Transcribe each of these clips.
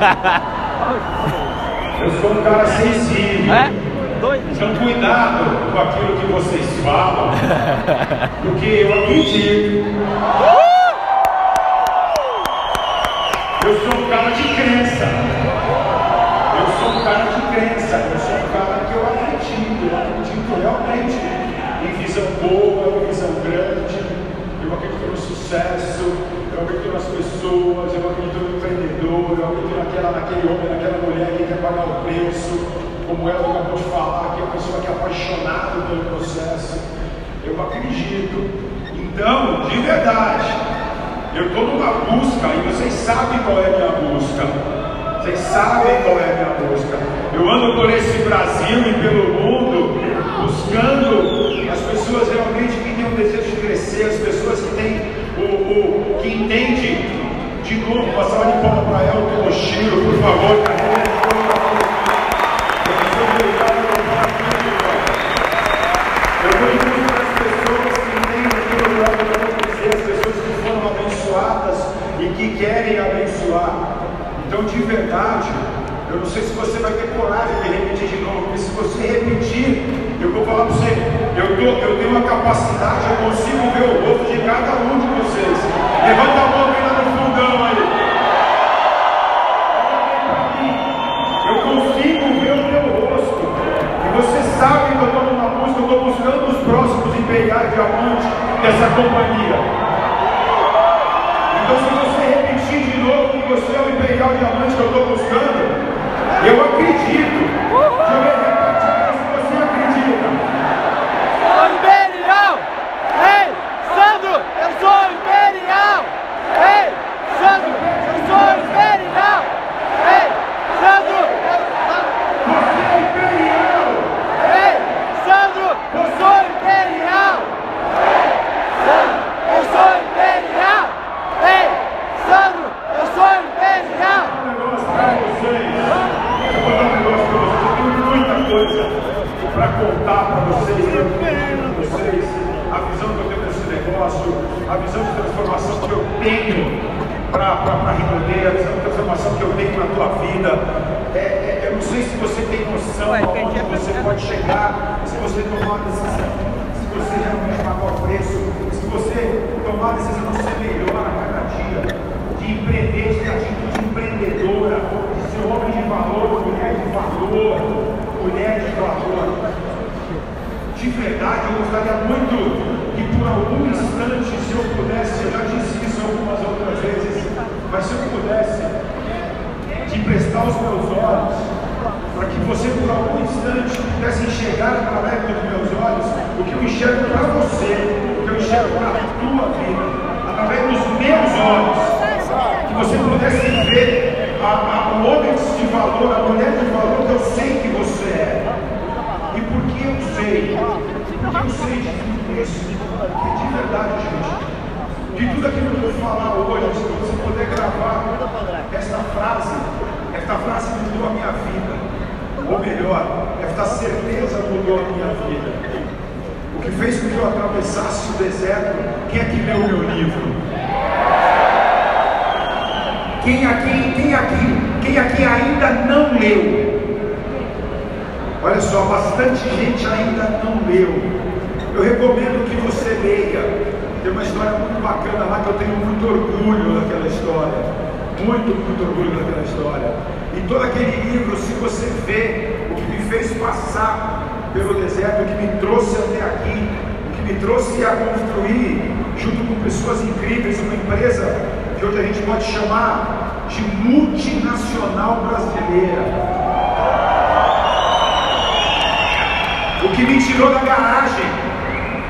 ha ha apaixonada pelo processo. Eu acredito. Então, de verdade, eu estou numa busca e vocês sabem qual é a minha busca. Vocês sabem qual é a minha busca. Eu ando por esse Brasil e pelo mundo buscando as pessoas realmente que têm um desejo de crescer, as pessoas que têm o, o que entendem. De novo, passar de palma para ela, o Toshiro, por favor, de verdade, eu não sei se você vai ter coragem de repetir de novo, porque se você repetir, eu vou falar para você, eu, tô, eu tenho uma capacidade, eu consigo ver o rosto de cada um de vocês. Levanta a mão bem lá no fundão aí. Eu consigo ver o teu rosto. E você sabe que eu estou numa busca, eu estou buscando os próximos imperiais diamantes dessa companhia. Então, se você repetir de novo que você é o imperial diamante que eu estou buscando, eu acredito. Deixa eu ver repetir se você acredita. Sou imperial! Ei, Sandro, eu sou imperial! Ei, Sandro, eu sou imperial! Ei, Sandro, eu Você é imperial! Ei, Sandro, eu sou imperial! Ei, Sandro, eu sou imperial! Ei, Sandro, eu sou imperial! um negócio para vocês. Eu vou dar um negócio para vocês. Eu tenho muita coisa para contar para vocês, para vocês. A visão que eu tenho desse negócio, a visão de transformação que eu tenho para a Rinodê, a visão de transformação que eu tenho na tua vida. É, é, eu não sei se você tem noção Ué, aonde perdi a você pergunta. pode chegar, se você tomar a decisão, se você realmente pagar o preço, se você tomar a decisão de ser melhor a cada dia, de empreender, de ter atitude empreendedora, de ser homem de valor, mulher de valor, mulher de valor. De verdade, eu gostaria muito que por algum instante, se eu pudesse, eu já disse isso algumas outras vezes, mas se eu pudesse, de emprestar os meus olhos, para que você por algum instante pudesse enxergar através dos meus olhos o que eu enxergo para você, o que eu enxergo para a tua vida, através dos meus olhos, que você pudesse ver a, a, o homem de valor, a mulher de valor que eu sei que você é. E por que eu sei? Porque eu sei de tudo isso. Porque de verdade, gente, de tudo aquilo que eu vou falar hoje, se você puder gravar esta frase, esta frase mudou a minha vida. Ou melhor, esta certeza mudou a minha vida. Com que eu atravessasse o deserto, quem é que leu o meu livro? Quem aqui, quem aqui, quem aqui ainda não leu? Olha só, bastante gente ainda não leu. Eu recomendo que você leia. Tem uma história muito bacana lá que eu tenho muito orgulho daquela história. Muito, muito orgulho daquela história. E todo aquele livro, se você vê o que me fez passar pelo deserto, o que me trouxe até aqui, o que me trouxe a construir, junto com pessoas incríveis, uma empresa que hoje a gente pode chamar de multinacional brasileira. O que me tirou da garagem,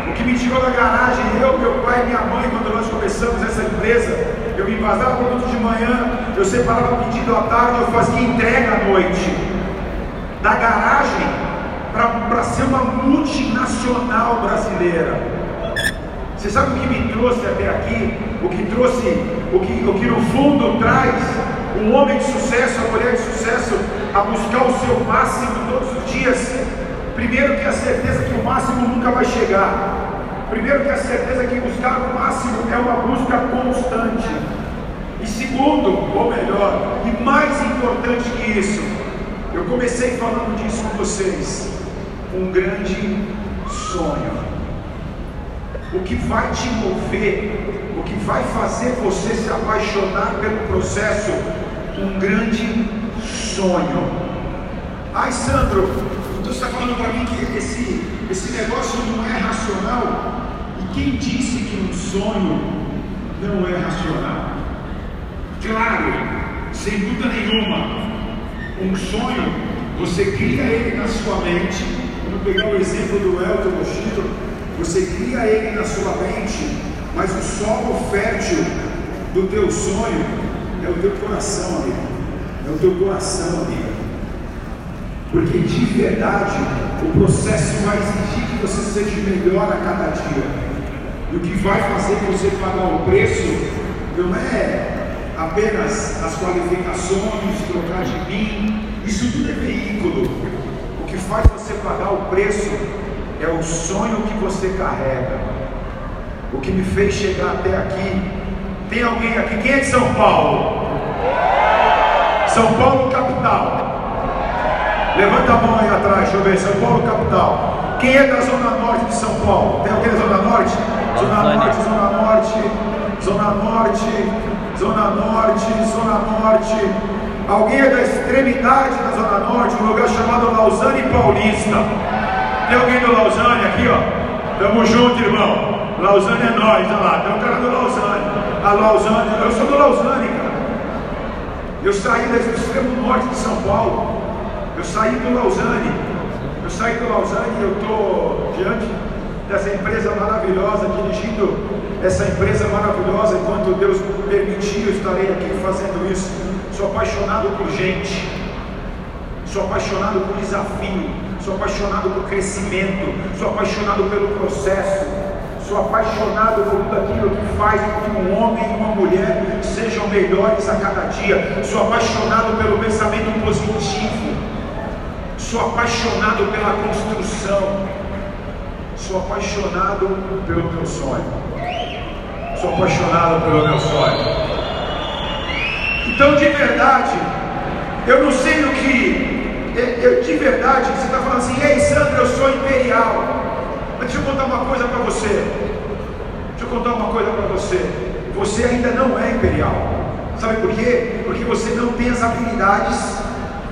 o que me tirou da garagem, eu, meu pai e minha mãe, quando nós começamos essa empresa, eu me vazava produto de manhã, eu separava pedido à tarde, eu fazia entrega à noite. Da garagem para ser uma multinacional brasileira. Você sabe o que me trouxe até aqui? O que trouxe, o que, o que no fundo traz um homem de sucesso, a mulher de sucesso, a buscar o seu máximo todos os dias. Primeiro que a certeza que o máximo nunca vai chegar. Primeiro que a certeza que buscar o máximo é uma busca constante. E segundo, ou melhor, e mais importante que isso, eu comecei falando disso com vocês. Um grande sonho. O que vai te mover, o que vai fazer você se apaixonar pelo processo, um grande sonho. Ai, Sandro, você está falando para mim que esse, esse negócio não é racional? E quem disse que um sonho não é racional? Claro, sem dúvida nenhuma, um sonho, você cria ele na sua mente. Pegar o exemplo do Elton Moschito, você cria ele na sua mente, mas o solo fértil do teu sonho é o teu coração, amigo. É o teu coração, amiga. Porque de verdade, o processo vai exigir que você seja melhor a cada dia. E o que vai fazer você pagar o preço não é apenas as qualificações, trocar de mim, isso tudo é veículo. O que faz você pagar o preço é o sonho que você carrega. O que me fez chegar até aqui. Tem alguém aqui? Quem é de São Paulo? São Paulo, capital. Levanta a mão aí atrás, deixa eu ver. São Paulo, capital. Quem é da Zona Norte de São Paulo? Tem alguém da Zona Norte? Zona Norte, Zona Norte, Zona Norte. Zona Norte, Zona Norte. Alguém é da extremidade da Zona Norte, um lugar chamado Lausanne Paulista. Tem alguém do Lausanne aqui, ó? Tamo junto, irmão. Lausanne é nós, olha lá. Tem um cara do Lausanne. A Lausanne, eu sou do Lausanne, cara. Eu saí do extremo norte de São Paulo. Eu saí do Lausanne. Eu saí do Lausanne e eu estou diante dessa empresa maravilhosa, dirigindo essa empresa maravilhosa, enquanto Deus permitir, eu estarei aqui fazendo isso. Sou apaixonado por gente, sou apaixonado por desafio, sou apaixonado por crescimento, sou apaixonado pelo processo, sou apaixonado por tudo aquilo que faz com que um homem e uma mulher sejam melhores a cada dia, sou apaixonado pelo pensamento positivo, sou apaixonado pela construção, sou apaixonado pelo teu sonho. Sou apaixonado pelo meu sonho. Então, de verdade, eu não sei o que. Eu, de verdade, você está falando assim, ei Sandro, eu sou imperial. Mas deixa eu contar uma coisa para você. Deixa eu contar uma coisa para você. Você ainda não é imperial. Sabe por quê? Porque você não tem as habilidades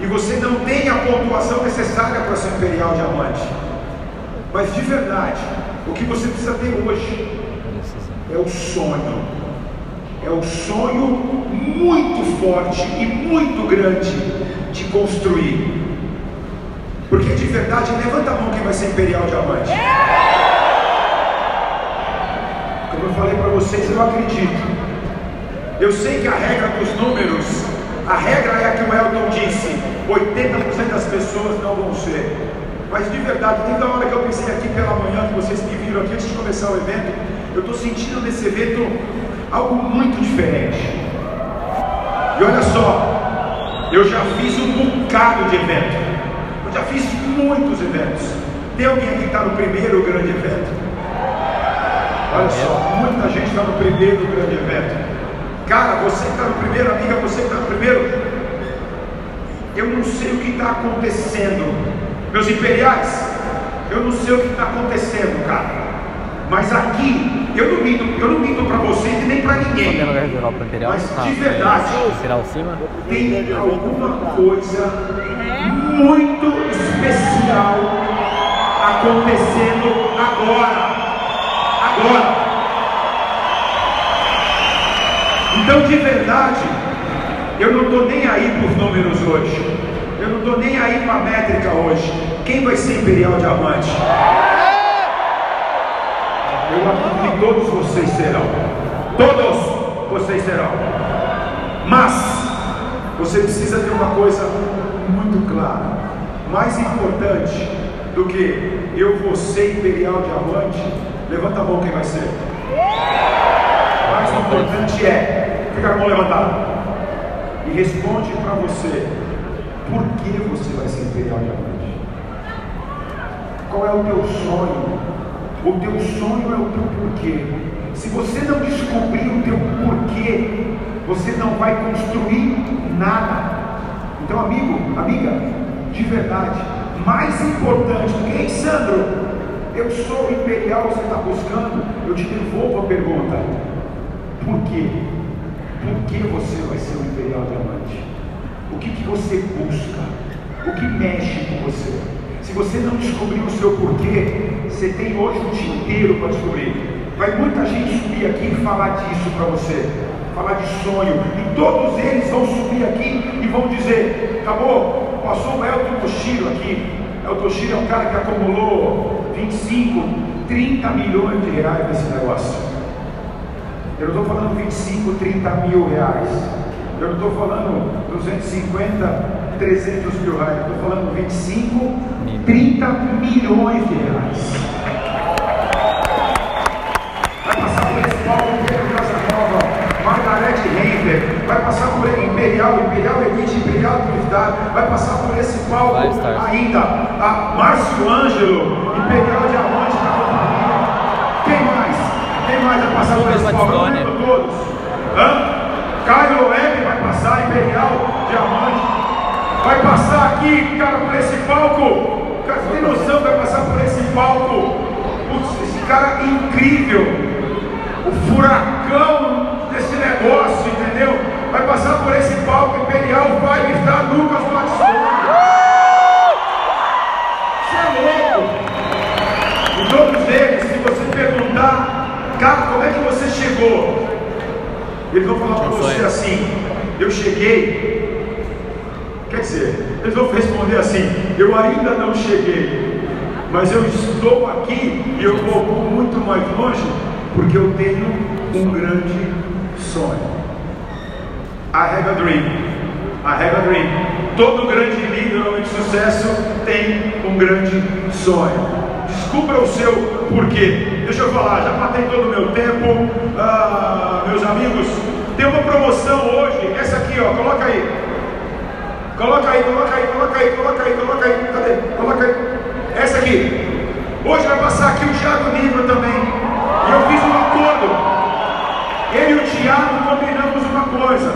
e você não tem a pontuação necessária para ser imperial diamante. Mas de verdade, o que você precisa ter hoje é o sonho. É o sonho muito forte e muito grande de construir. Porque de verdade, levanta a mão quem vai ser imperial diamante. Como eu falei para vocês, eu acredito. Eu sei que a regra dos números, a regra é a que o Elton disse: 80% das pessoas não vão ser. Mas de verdade, desde a hora que eu pensei aqui pela manhã, que vocês me viram aqui antes de começar o evento, eu estou sentindo nesse evento algo muito diferente. E olha só, eu já fiz um bocado de evento. Eu já fiz muitos eventos. Tem alguém aqui que está no primeiro grande evento? Olha só, muita gente está no primeiro grande evento. Cara, você que está no primeiro, amiga, você que está no primeiro, eu não sei o que está acontecendo. Meus imperiais, eu não sei o que está acontecendo, cara. Mas aqui, eu não minto, eu não minto para vocês e nem para ninguém. Mas de verdade, tem alguma coisa muito especial acontecendo agora. Agora. Então, de verdade, eu não estou nem aí por números hoje. Eu não estou nem aí para a métrica hoje. Quem vai ser Imperial Diamante? Eu acredito que todos vocês serão. Todos vocês serão. Mas você precisa ter uma coisa muito clara. Mais importante do que eu vou ser imperial diamante, levanta a mão quem vai ser. Mais importante é, fica com a mão levantada. E responde para você, por que você vai ser imperial diamante? Qual é o teu sonho? O teu sonho é o teu porquê. Se você não descobrir o teu porquê, você não vai construir nada. Então, amigo, amiga, de verdade, mais importante do Sandro, eu sou imperial, você está buscando, eu te devolvo a pergunta: por quê? Por que você vai ser um imperial diamante? O que, que você busca? O que mexe com você? Se você não descobrir o seu porquê, você tem hoje o dia inteiro para descobrir. Vai muita gente subir aqui e falar disso para você, falar de sonho, e todos eles vão subir aqui e vão dizer: acabou, passou o Elton Toshiro aqui. Elton Toshiro é um cara que acumulou 25, 30 milhões de reais nesse negócio. Eu não estou falando 25, 30 mil reais. Eu não estou falando 250, 300 mil reais. Estou falando 25, 30 milhões de reais. Vai passar por esse palco Pedro Casa Nova, Margarete Render, vai passar por Imperial, Imperial Elite, Imperial Militar, vai passar por esse palco ainda a Márcio Ângelo, Imperial Diamante da companhia. Quem mais? Quem mais vai passar por esse palco? Lembro todos. Hã? Caio Web passar, Imperial Diamante. Vai passar aqui, cara, por esse palco. Cara, você tem noção? Vai passar por esse palco. Putz, esse cara é incrível. O furacão desse negócio, entendeu? Vai passar por esse palco imperial, vai estar Lucas Batistoni. Você é louco. E todos eles, se você perguntar, cara, como é que você chegou? Eles vão falar para você assim: eu cheguei. Quer dizer, eles vão responder assim: eu ainda não cheguei, mas eu estou aqui e eu vou muito mais longe porque eu tenho um grande sonho. I have a dream. I have a dream. Todo grande líder homem de sucesso tem um grande sonho. Descubra o seu porquê. Deixa eu falar, já matei todo o meu tempo. Ah, meus amigos, tem uma promoção hoje. Essa aqui, ó, coloca aí. Coloca aí, coloca aí, coloca aí, coloca aí, coloca aí. Cadê? Coloca aí. Essa aqui. Hoje vai passar aqui o Thiago Negro também. E eu fiz um acordo. Ele e o Thiago combinamos uma coisa.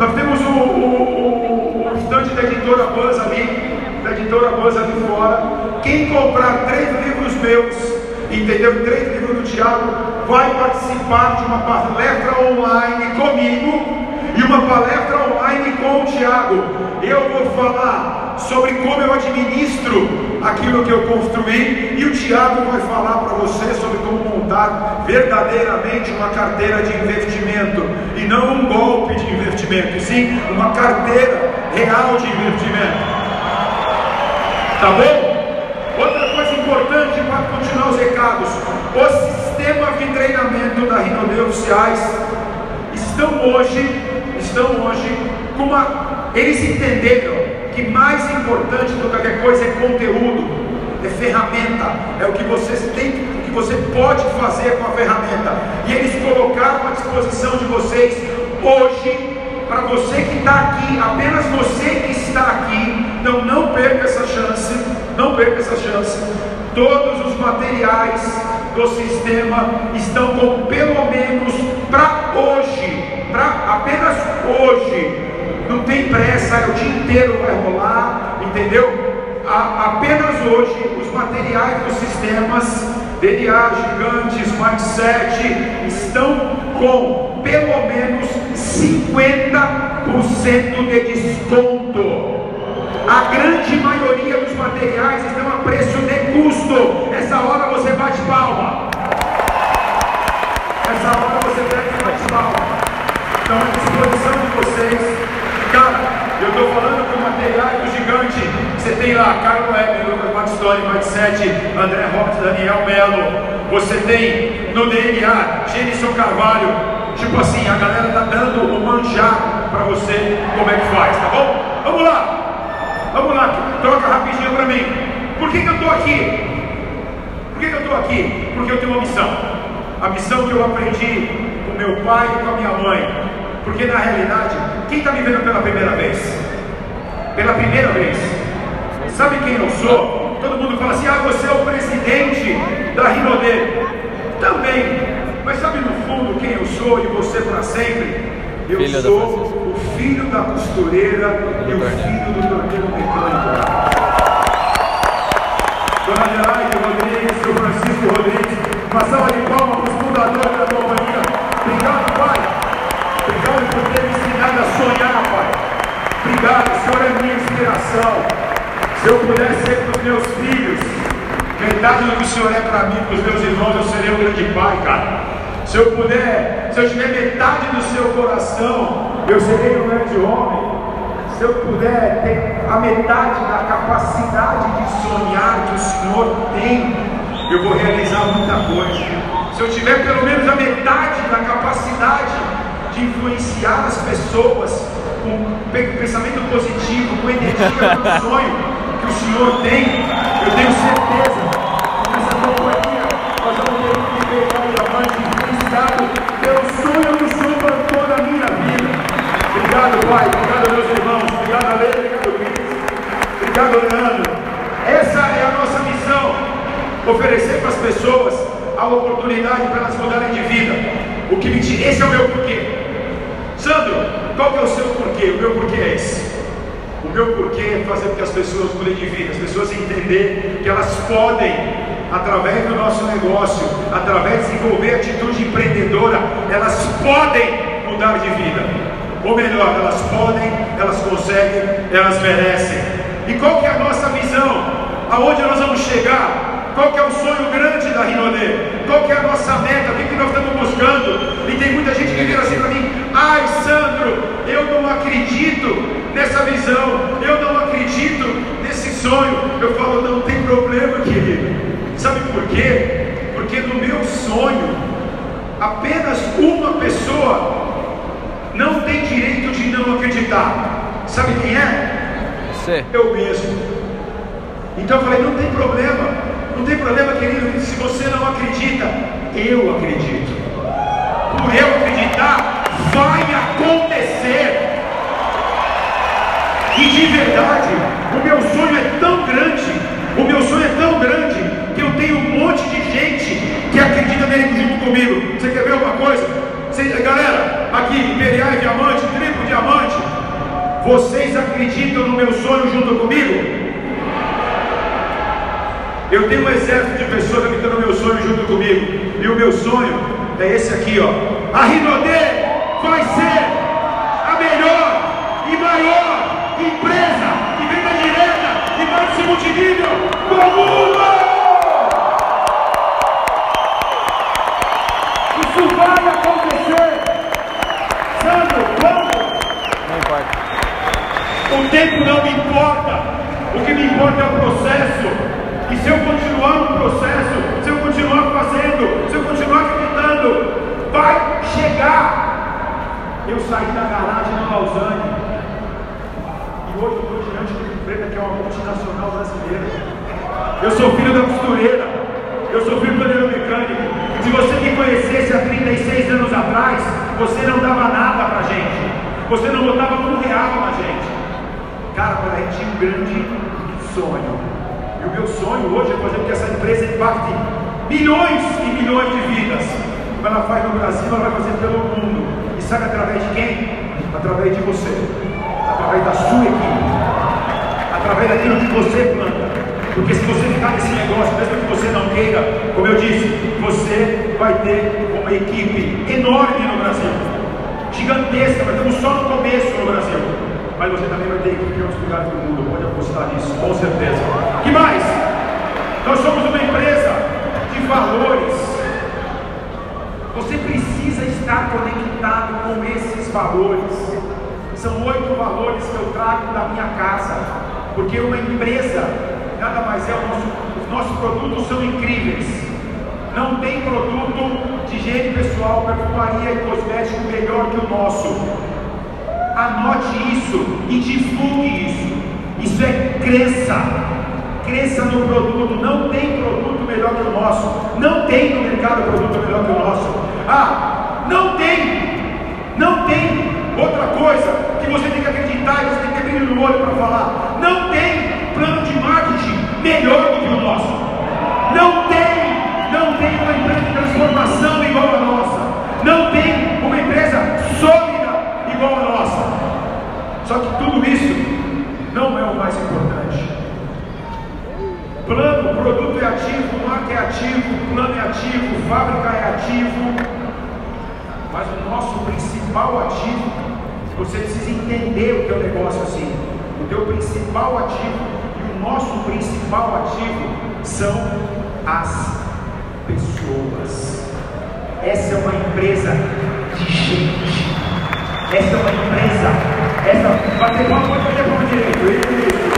Nós temos o, o, o, o estande da editora Buzz ali, da editora Buzz ali fora. Quem comprar três livros meus, entendeu? Três livros do Thiago, vai participar de uma palestra online comigo e uma palestra online com o Thiago. Eu vou falar sobre como eu administro aquilo que eu construí e o Thiago vai falar para você sobre como montar verdadeiramente uma carteira de investimento e não um golpe de investimento, sim uma carteira real de investimento. Tá bom? Outra coisa importante para continuar os recados: o sistema de treinamento da Rinode Oficiais estão hoje, estão hoje com uma. Eles entenderam que mais importante do que qualquer coisa é conteúdo, é ferramenta, é o que vocês têm, o que você pode fazer com a ferramenta. E eles colocaram à disposição de vocês hoje para você que está aqui, apenas você que está aqui, então não perca essa chance, não perca essa chance. Todos os materiais do sistema estão com pelo menos para hoje, para apenas hoje. Não tem pressa, é o dia inteiro vai rolar, entendeu? A- apenas hoje os materiais dos sistemas DNA, gigantes, mindset estão com pelo menos 50% de desconto. A grande maioria dos materiais estão a preço de custo. Essa hora você bate palma. Essa hora você deve bate palma. Então, à disposição de vocês. Cara, eu estou falando com materiais do gigante. Você tem lá Carlos Web, Lucas Batistoni, Mindset, André Roberts, Daniel Melo. Você tem no DNA, Genison Carvalho. Tipo assim, a galera tá dando o manjar para você como é que faz, tá bom? Vamos lá! Vamos lá, troca rapidinho para mim. Por que, que eu estou aqui? Por que, que eu estou aqui? Porque eu tenho uma missão. A missão que eu aprendi com meu pai e com a minha mãe. Porque na realidade, quem está me vendo pela primeira vez? Pela primeira vez. Sabe quem eu sou? Todo mundo fala assim: ah, você é o presidente da Rinodê. Também. Mas sabe no fundo quem eu sou e você para sempre? Eu Filho sou filho da costureira e o filho do torneiro mecânico. Dona Adelaide Rodrigues, seu Francisco Rodrigues, uma salva de palmas para os fundadores da companhia. Obrigado, Pai. Obrigado por ter me ensinado a sonhar, Pai. Obrigado, o Senhor é minha inspiração. Se eu pudesse ser para os meus filhos, metade do que o Senhor é para mim, para os meus irmãos, eu seria um grande pai, cara. Se eu puder, se eu tiver metade do seu coração, eu serei um grande homem. Se eu puder ter a metade da capacidade de sonhar que o Senhor tem, eu vou realizar muita coisa. Se eu tiver pelo menos a metade da capacidade de influenciar as pessoas com pe- pensamento positivo, com energia o sonho que o Senhor tem, eu tenho certeza que nessa companhia nós vamos ter um viver pelo sonho que o minha vida. Obrigado, Pai. Obrigado, meus irmãos. Obrigado, Ale. Obrigado, Cris. Obrigado, Leandro. Essa é a nossa missão. Oferecer para as pessoas a oportunidade para elas mudarem de vida. O que me tira, esse é o meu porquê. Sandro, qual que é o seu porquê? O meu porquê é esse. O meu porquê é fazer com que as pessoas mudem de vida, as pessoas entenderem que elas podem, através do nosso negócio, através de desenvolver atitude empreendedora, elas podem mudar de vida. Ou melhor, elas podem, elas conseguem, elas merecem. E qual que é a nossa visão? Aonde nós vamos chegar? Qual que é o sonho grande da Rinodê? Qual que é a nossa meta? O que, que nós estamos buscando? E tem muita gente que vira assim para mim, ai Sandro, eu não acredito nessa visão, eu não acredito nesse sonho. Eu falo, não tem problema, querido. Sabe por quê? Porque no meu sonho, apenas uma pessoa não tem direito de não acreditar. Sabe quem é? Você. Eu mesmo. Então eu falei, não tem problema. Não tem problema, querido, se você não acredita, eu acredito. Por eu acreditar, vai acontecer. E de verdade, o meu sonho é tão grande, o meu sonho é tão grande, que eu tenho um monte de gente que acredita nele junto comigo. Você quer ver uma coisa? Você- galera, aqui, Imperial e Diamante, Triplo Diamante, vocês acreditam no meu sonho junto comigo? Eu tenho um exército de pessoas acreditando no meu sonho junto comigo. E o meu sonho é esse aqui, ó. A Rinodê vai ser a melhor e maior empresa de venda direta de marketing multinível do mundo! O tempo não me importa. O que me importa é o processo. E se eu continuar no processo, se eu continuar fazendo, se eu continuar acreditando, vai chegar. Eu saí da garagem na Lausanne. E hoje eu estou diante de uma empresa que é uma multinacional brasileira. Eu sou filho da costureira. Eu sou filho do torneiro mecânico. Se você me conhecesse há 36 anos atrás, você não dava nada pra gente. Você não botava um real na gente. Para um grande sonho. E o meu sonho hoje é fazer com que essa empresa impacte milhões e milhões de vidas. Como ela faz no Brasil, ela vai fazer pelo mundo. E sabe através de quem? Através de você. Através da sua equipe. Através daquilo que você planta. Porque se você ficar nesse negócio, mesmo que você não queira, como eu disse, você vai ter uma equipe enorme no Brasil. Gigantesca, mas estamos só no começo no Brasil. Mas você também vai ter equipe em outros lugares do mundo, pode apostar nisso, com certeza. que mais? Nós somos uma empresa de valores. Você precisa estar conectado com esses valores. São oito valores que eu trago da minha casa. Porque uma empresa nada mais é o nosso, os nossos produtos são incríveis. Não tem produto de higiene pessoal, perfumaria e cosmético melhor que o nosso. Anote isso e divulgue isso. Isso é crença. Cresça no produto. Não tem produto melhor que o nosso. Não tem no mercado produto melhor que o nosso. Ah, não tem. Não tem. Outra coisa que você tem que acreditar e você tem que ter brilho no olho para falar. Não tem plano de marketing melhor do que o ativo, plano é ativo, fábrica é ativo, mas o nosso principal ativo, você precisa entender o teu negócio assim. O teu principal ativo e o nosso principal ativo são as pessoas. Essa é uma empresa de gente. Essa é uma empresa. Essa. Bateu uma coisa, direito.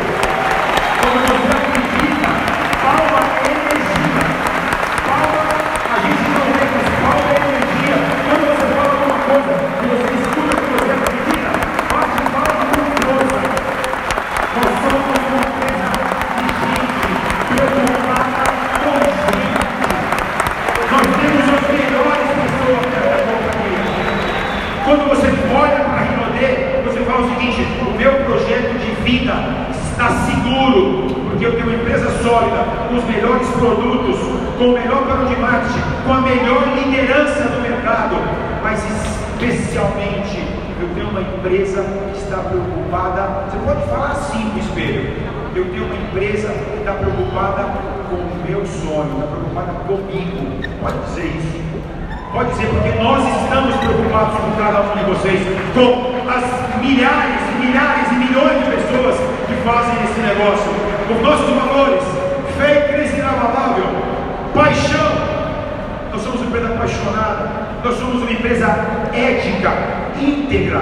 Com o melhor plano de marketing, com a melhor liderança do mercado, mas especialmente eu tenho uma empresa que está preocupada. Você pode falar assim no espelho. Eu tenho uma empresa que está preocupada com o meu sonho, está preocupada comigo. Pode dizer isso. Pode dizer, porque nós estamos preocupados com cada um de vocês, com as milhares e milhares e milhões de pessoas que fazem esse negócio, com nossos valores, fé e crença inabalável, paixão. Nós somos uma empresa apaixonada, nós somos uma empresa ética, íntegra.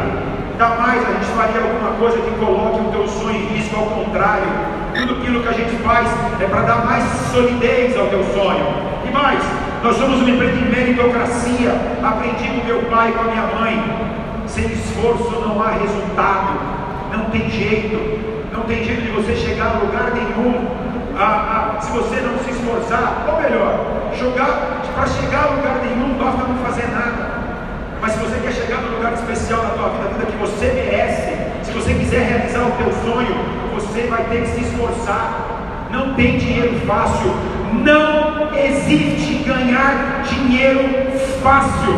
Jamais a gente faria alguma coisa que coloque o teu sonho em risco, ao contrário. Tudo aquilo que a gente faz é para dar mais solidez ao teu sonho. E mais, nós somos uma empresa de meritocracia. Aprendi com meu pai e com a minha mãe. Sem esforço não há resultado. Não tem jeito. Não tem jeito de você chegar a lugar nenhum. Ah, ah, se você não se esforçar, ou melhor, jogar para chegar a lugar nenhum, basta não fazer nada. Mas se você quer chegar no lugar especial na tua vida, a vida que você merece, se você quiser realizar o teu sonho, você vai ter que se esforçar. Não tem dinheiro fácil. Não existe ganhar dinheiro fácil.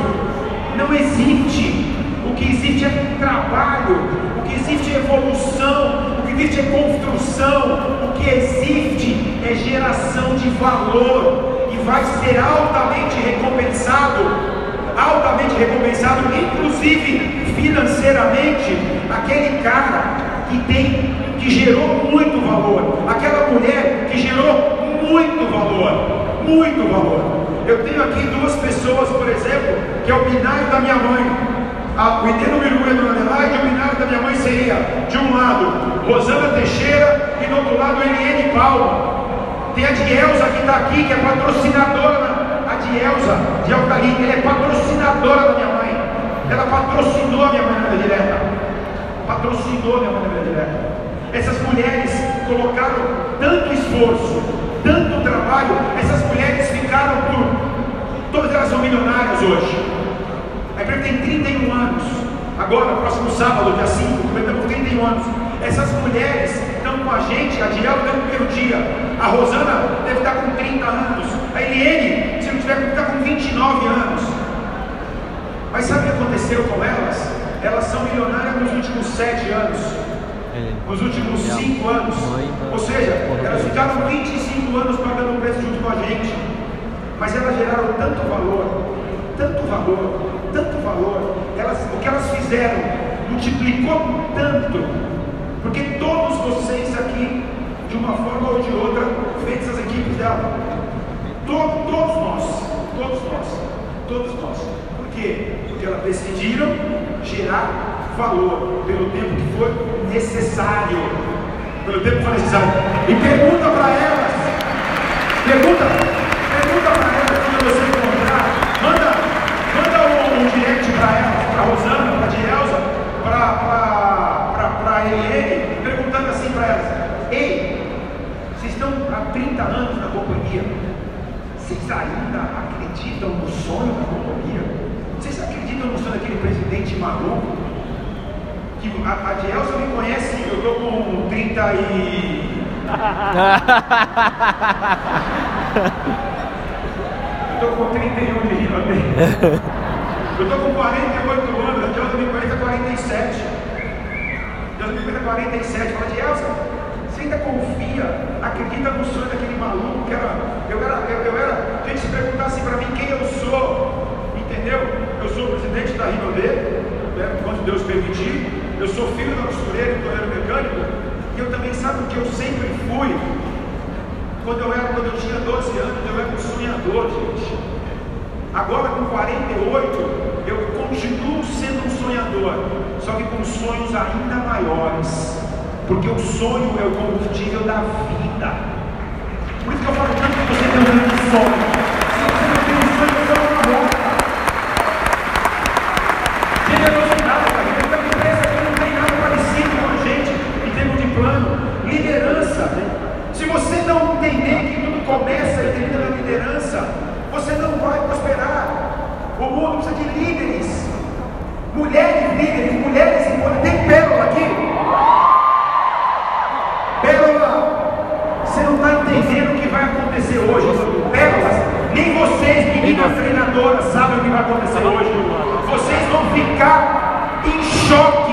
Não existe. O que existe é trabalho. O que existe é evolução. O que existe é construção. O que existe é geração de valor. E vai ser altamente recompensado altamente recompensado, inclusive financeiramente, aquele cara que tem, que gerou muito valor, aquela mulher que gerou muito valor, muito valor. Eu tenho aqui duas pessoas, por exemplo, que é o binário da minha mãe. A, o Iteno Miru e a Dona Adelaide, o binário da minha mãe seria, de um lado, Rosana Teixeira e do outro lado, Eliane Palma. Tem a Dielza que está aqui, que é patrocinadora a Dielza de Alcalina, ela é patrocinadora da minha mãe. Ela patrocinou a minha mãe na direta. Patrocinou a minha mãe na direta. Essas mulheres colocaram tanto esforço, tanto trabalho, essas mulheres ficaram por. Todas elas são milionárias hoje. A empresa tem 31 anos. Agora, próximo sábado, dia 5, completamos 31 anos. Essas mulheres estão com a gente, a Diel está no primeiro dia, a Rosana deve estar com 30 anos, a Eliane, se não tiver, está com 29 anos. Mas sabe o que aconteceu com elas? Elas são milionárias nos últimos 7 anos, nos últimos 5 anos. Ou seja, elas ficaram 25 anos pagando o preço junto com a gente. Mas elas geraram tanto valor, tanto valor, tanto valor. Elas, o que elas fizeram multiplicou tanto porque todos vocês aqui, de uma forma ou de outra, fez as equipes dela. Todo, todos nós, todos nós, todos nós. Por quê? Porque elas decidiram gerar valor pelo tempo que foi necessário. Pelo tempo que foi necessário. E pergunta para elas, pergunta, pergunta para elas quando você encontrar, manda, manda um, um direct para elas, para Rosana, para Dielza, para Eliane, perguntando assim para elas: Ei, estão há 30 anos na companhia, vocês ainda acreditam no sonho da companhia? Vocês acreditam no sonho daquele presidente maluco? Que a, a Dielza me conhece, eu estou com 30 e. eu estou com 31 de Rio Eu estou com 48 anos, a Dielza me conhece há 47. Deus me conhece há 47. Fala, Dielza, você confia, acredita no sonho daquele maluco que era. Eu era, eu, eu era. Gente, se perguntasse assim para mim quem eu sou, entendeu? Eu sou presidente da Rinodê, né, quando Deus permitir, eu sou filho da costureira então e torneiro mecânico, e eu também sabe o que eu sempre fui. Quando eu era, quando eu tinha 12 anos, eu era um sonhador, gente. Agora com 48, eu continuo sendo um sonhador, só que com sonhos ainda maiores. Porque o sonho é o combustível da vida. Por isso que eu falo tanto que você tem um grande sonho. Se você não tem um sonho, você não morre. Generosidade, cara. Tem uma empresa que não tem nada parecido com a gente em termos de plano. Liderança. Se você não entender que tudo começa e termina na liderança, você não vai prosperar. O mundo precisa de líderes. Mulheres líderes, você não está entendendo o que vai acontecer hoje. Pérolas, nem vocês, meninas treinadoras, sabem o que vai acontecer hoje. Vocês vão ficar em choque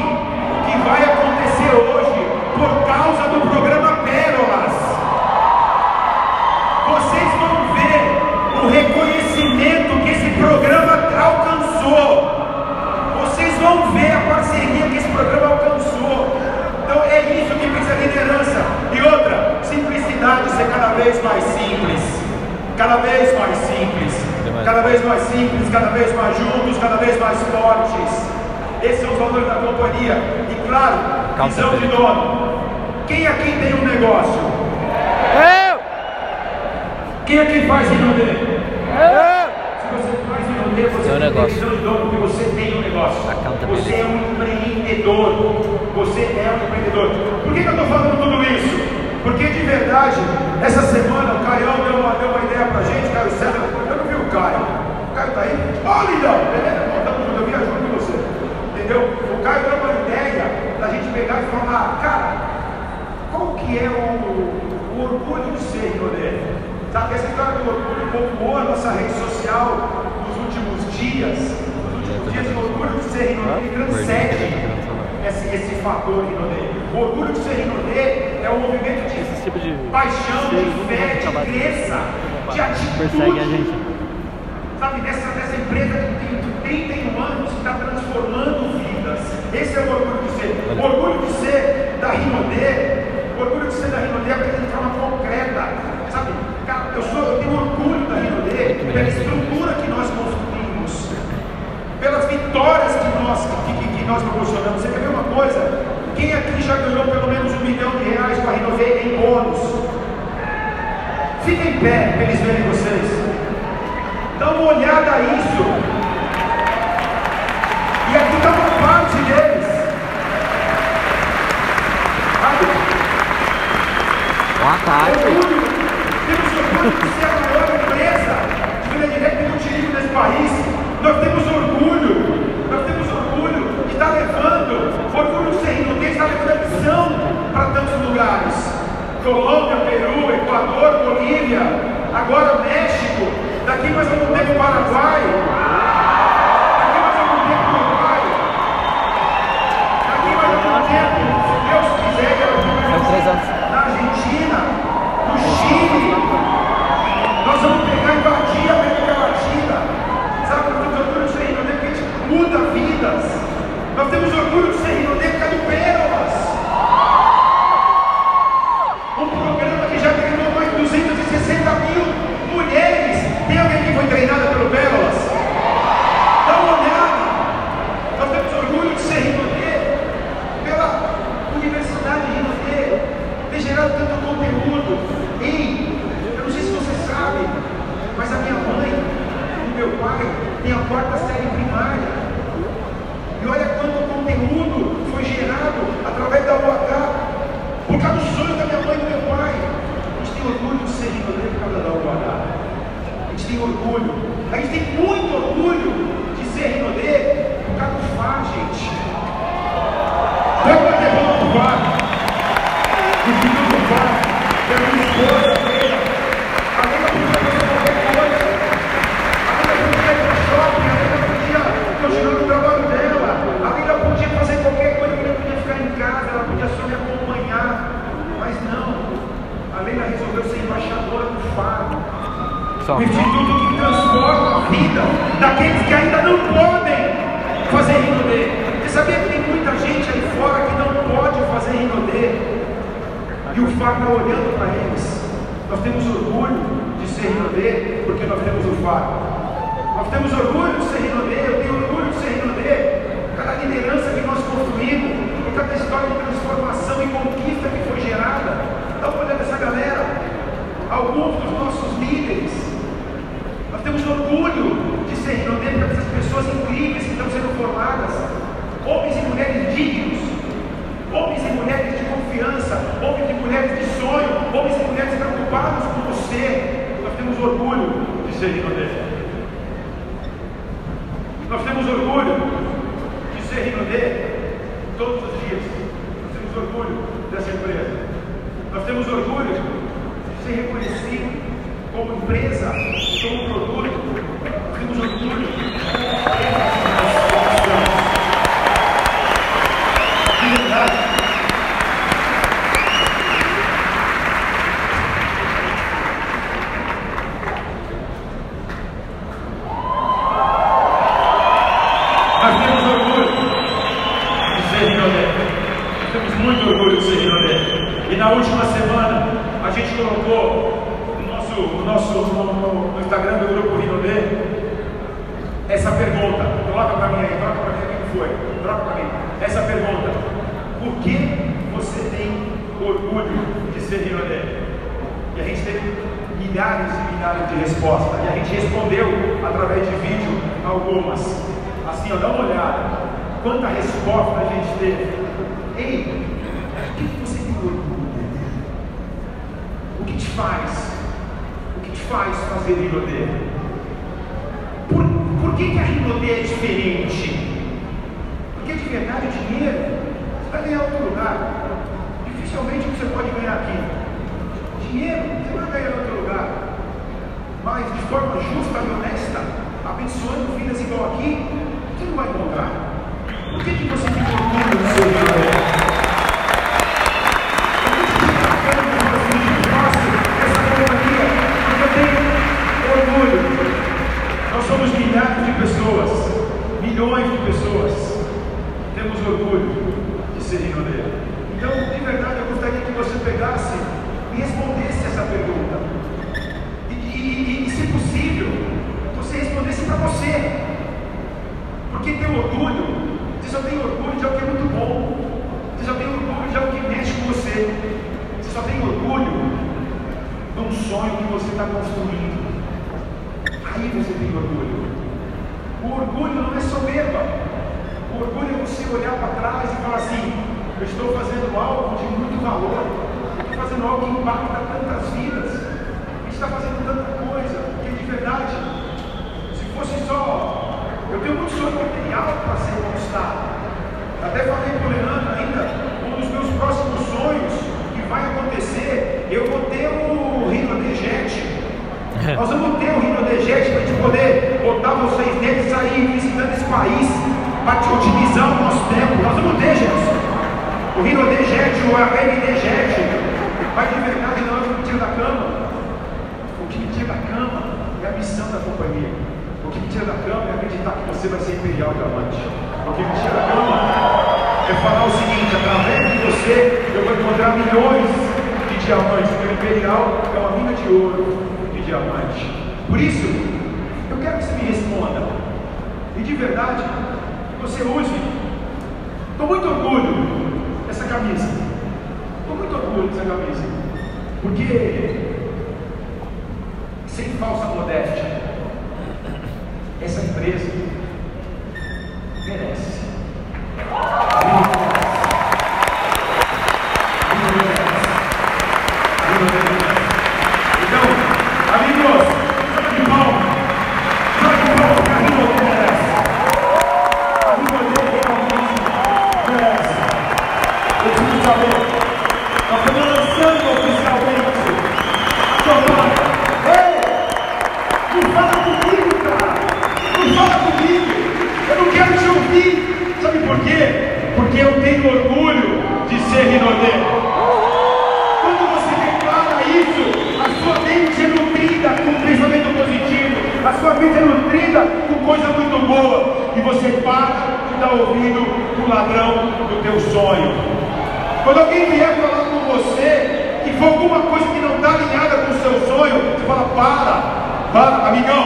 ser cada vez mais simples. Cada vez mais simples. Cada vez mais simples, cada vez mais juntos, cada vez mais fortes. Esses são os valores da companhia. E claro, visão de dono. Quem aqui tem um negócio? Eu! Quem aqui faz Rinodê? Eu! Se você faz Rinodê, você Seu tem negócio. visão de dono porque você tem um negócio. Você é um empreendedor. Você é um empreendedor. Por que, que eu estou falando tudo isso? De verdade, essa semana o Caião deu uma, deu uma ideia pra gente, Caio César. Eu não vi o Caio. O Caio tá aí? Ó, lindão! Beleza? Bom, Tamo junto, eu viajo com você. Entendeu? O Caio deu uma ideia da gente pegar e falar, cara, qual que é o, o orgulho de ser Rinodê? Sabe, essa história do orgulho bombou a nossa rede social nos últimos dias. Nos últimos dias, o orgulho de ser Rinodê transcende esse, esse fator Rinodê. O orgulho de ser Rinodê é um movimento de Esse tipo de paixão, de fé, de trabalho. crença, de atitude. Persegue a gente. Sabe, dessa, empresa que tem 31 anos que está transformando vidas. Esse é o orgulho de ser. O orgulho de ser da Rinodê, o orgulho de ser da Rinodê é de forma concreta. Sabe, cara, eu, sou, eu tenho orgulho da Rinodê pela estrutura que nós construímos, pelas vitórias que nós, que, que, que nós proporcionamos. Você quer ver uma coisa? Quem aqui já ganhou pelo menos um milhão de reais com a Rinodê em bônus? Fica em pé para eles verem vocês. Dá uma olhada a isso. E aqui está uma parte deles. Boa tarde. Temos orgulho de ser a maior empresa de linha direta e multinível nesse país. Nós temos orgulho. Estar levando, orgulho de ser rinodê, está levando a missão para tantos lugares. Colômbia, Peru, Equador, Bolívia, agora México, daqui mais algum tempo Paraguai. Daqui mais algum tempo Uruguai. Daqui mais algum tempo, se Deus quiser, São três anos. na Argentina, no Chile. Nós vamos pegar e invadir a América Latina. Sabe, nós temos orgulho de ser Rinodê porque a gente muda vidas. Nós temos orgulho de ser Rinodê por causa do Pérolas. Um programa que já treinou mais de 260 mil mulheres. Tem alguém que foi treinada pelo Pérolas? Dá uma olhada. Nós temos orgulho de ser Rinodê pela Universidade de Rinodê ter gerado tanto conteúdo. Ei, eu não sei se você sabe, mas a minha mãe e o meu pai têm a quarta série primária. E olha quanto conteúdo foi gerado através da UH. Por causa do sonho da minha mãe e do meu pai. A gente tem orgulho de ser Rinodê por causa da UH. A gente tem orgulho. A gente tem muito orgulho reconhecido como empresa, como Nós vamos ter o Rio de para gente poder botar vocês dentro e sair visitando esse país para te otimizar o nosso tempo. Nós vamos ter, Jesus. O Rio de Janeiro, a MD Janeiro, vai de verdade não é o que me da cama. O que me tira da cama é a missão da companhia. O que me tira da cama é acreditar que você vai ser imperial diamante. O que me tira da cama é falar o seguinte, através de você eu vou encontrar milhões de diamantes, porque o imperial é uma mina de ouro. Por isso, eu quero que você me responda. E de verdade, que você use. Estou muito orgulho dessa camisa. Estou muito orgulho dessa camisa. Porque, sem falsa modéstia, essa empresa sua mente é nutrida com coisa muito boa. E você para tá de dar ouvido o ladrão do teu sonho. Quando alguém vier falar com você que foi alguma coisa que não está alinhada com o seu sonho, você fala, para, para, amigão,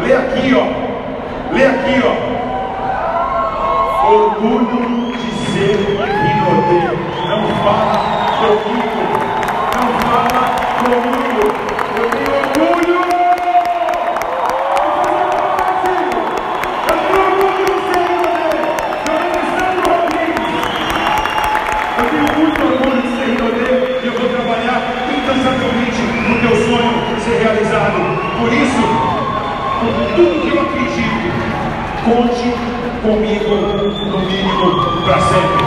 lê aqui, ó. Lê aqui, ó. Orgulho de ser ignorante. Não fala comigo. Não fala comigo. para sempre.